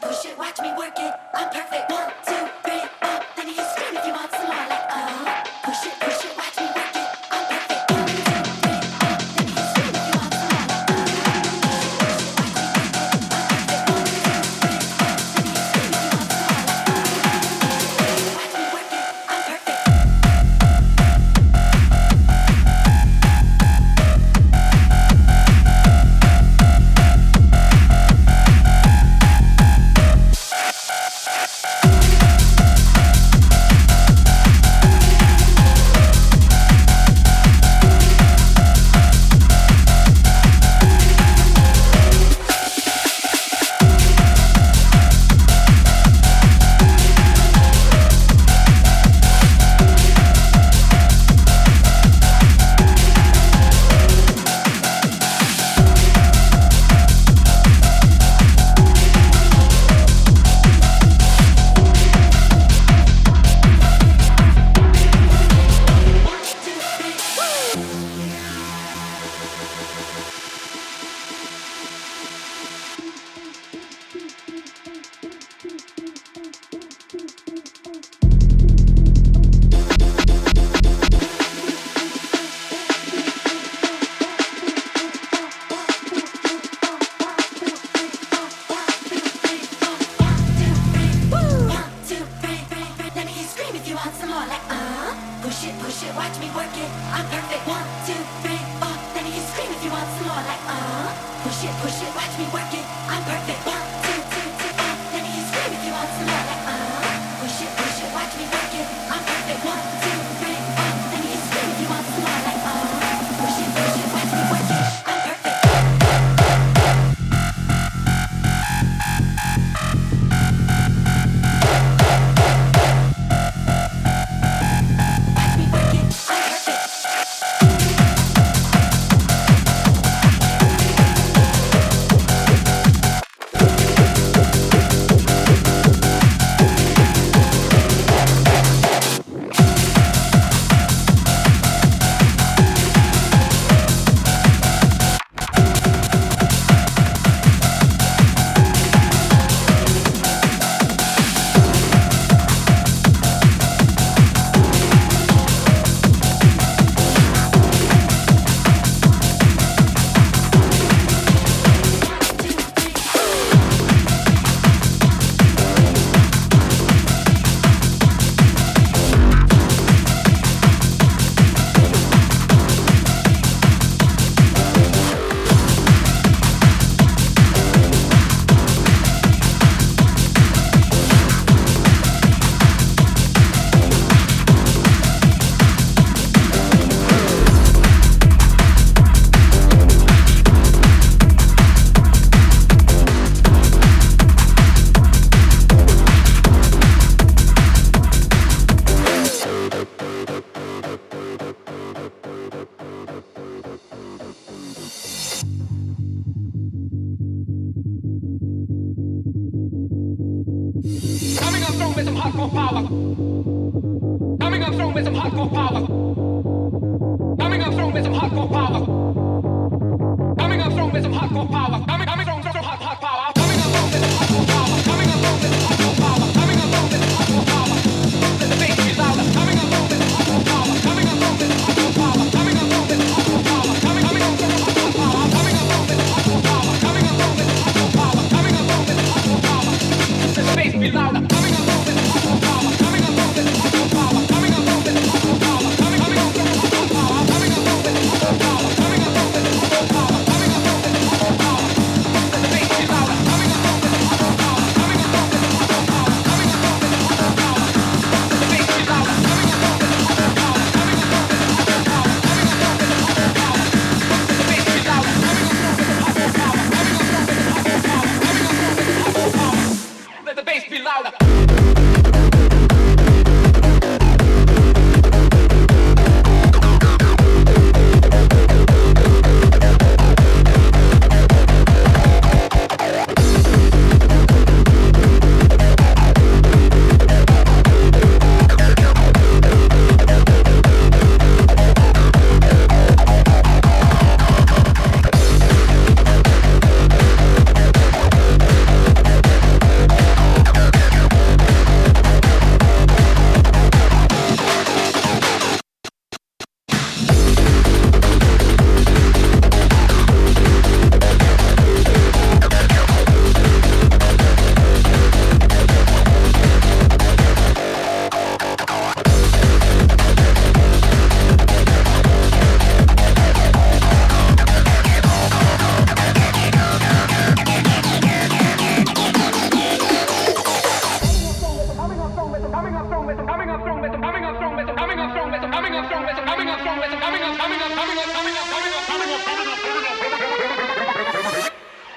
push it, watch me work it. I'm perfect. One, two,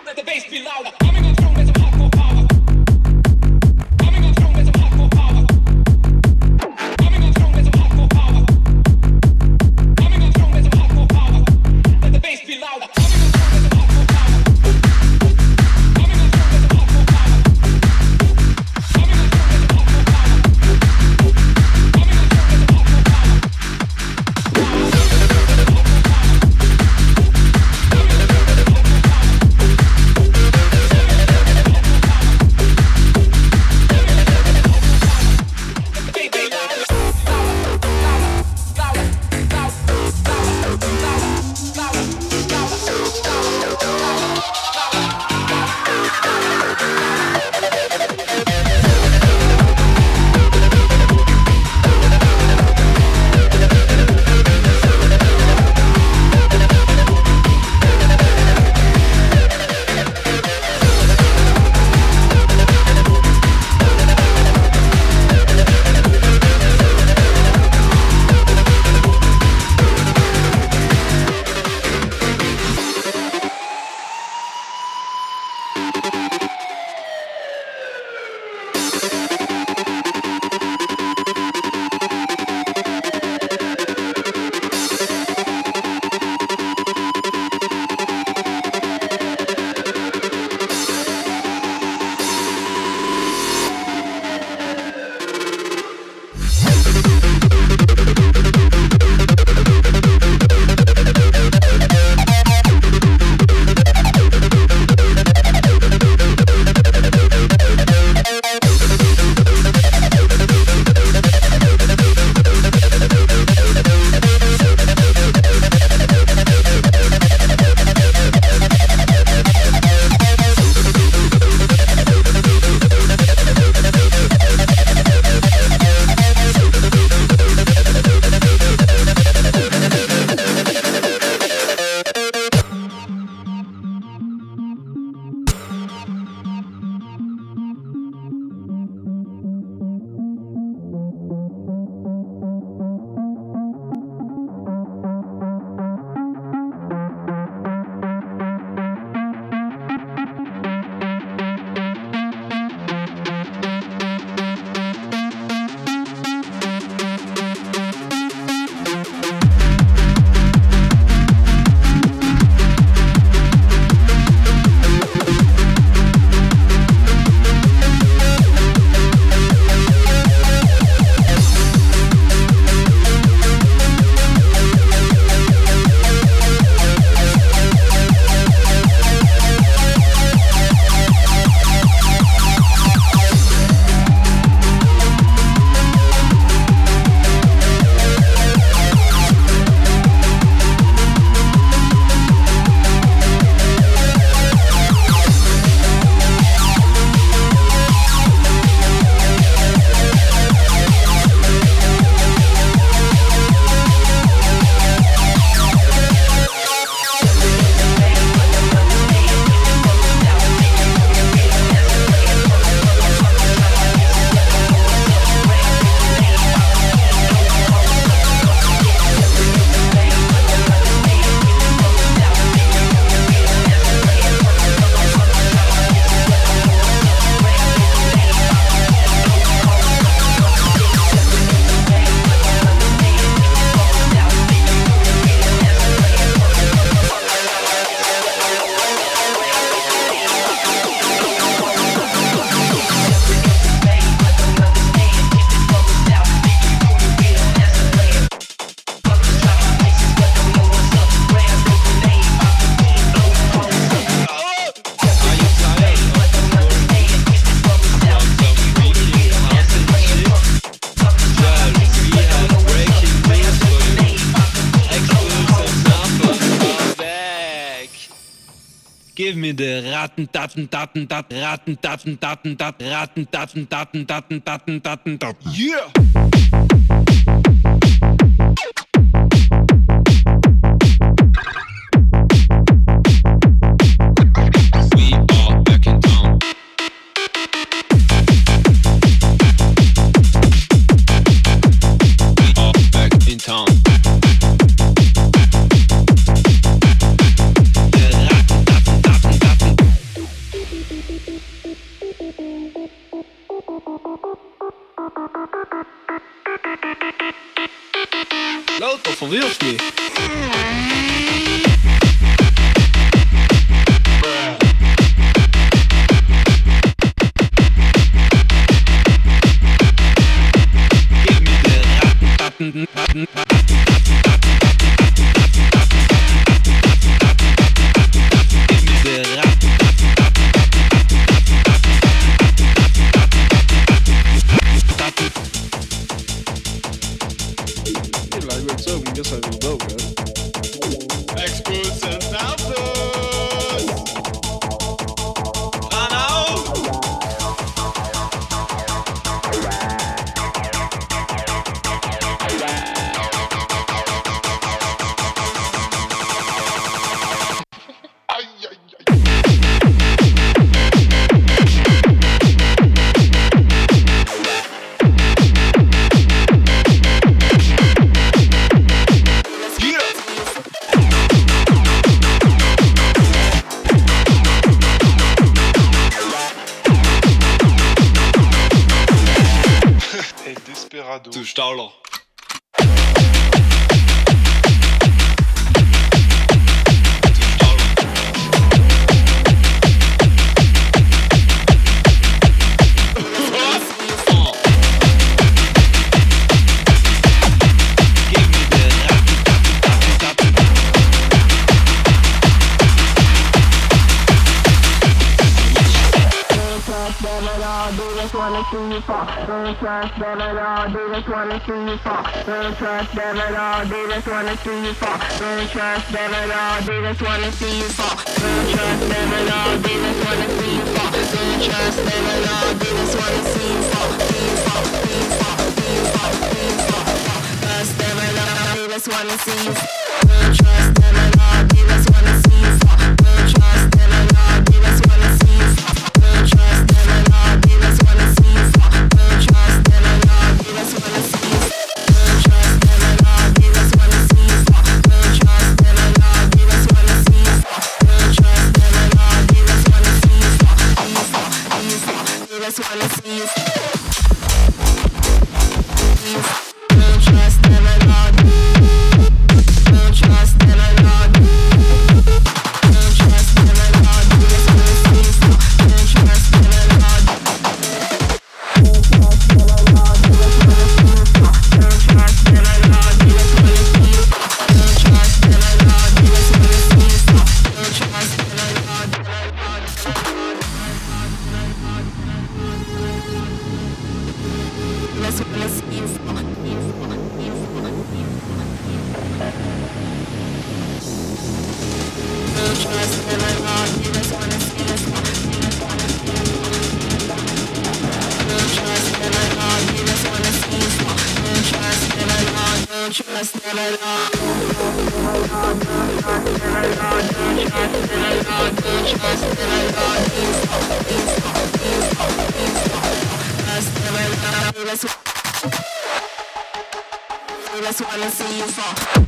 Let the bass be louder. Ratten, Daten, Daten, Daten, Ratten, Daten, Daten, Daten, Ratten, Daten, Daten, Daten, Daten, Daten, Daten. Yeah! viu, filho? Trust them at all, they just wanna see you fall. Don't trust them at all, they just wanna see you fall. Don't trust them at all, they just wanna see you fall. Don't trust them at all, they just wanna see you fall. Don't trust them at all, they just wanna see you fall. Don't trust them at all, they just wanna see you fall. See you fall, see you fall, see you fall, see you fall. Trust them at all, they just wanna see you fall. Don't trust them at all, wanna see you fall.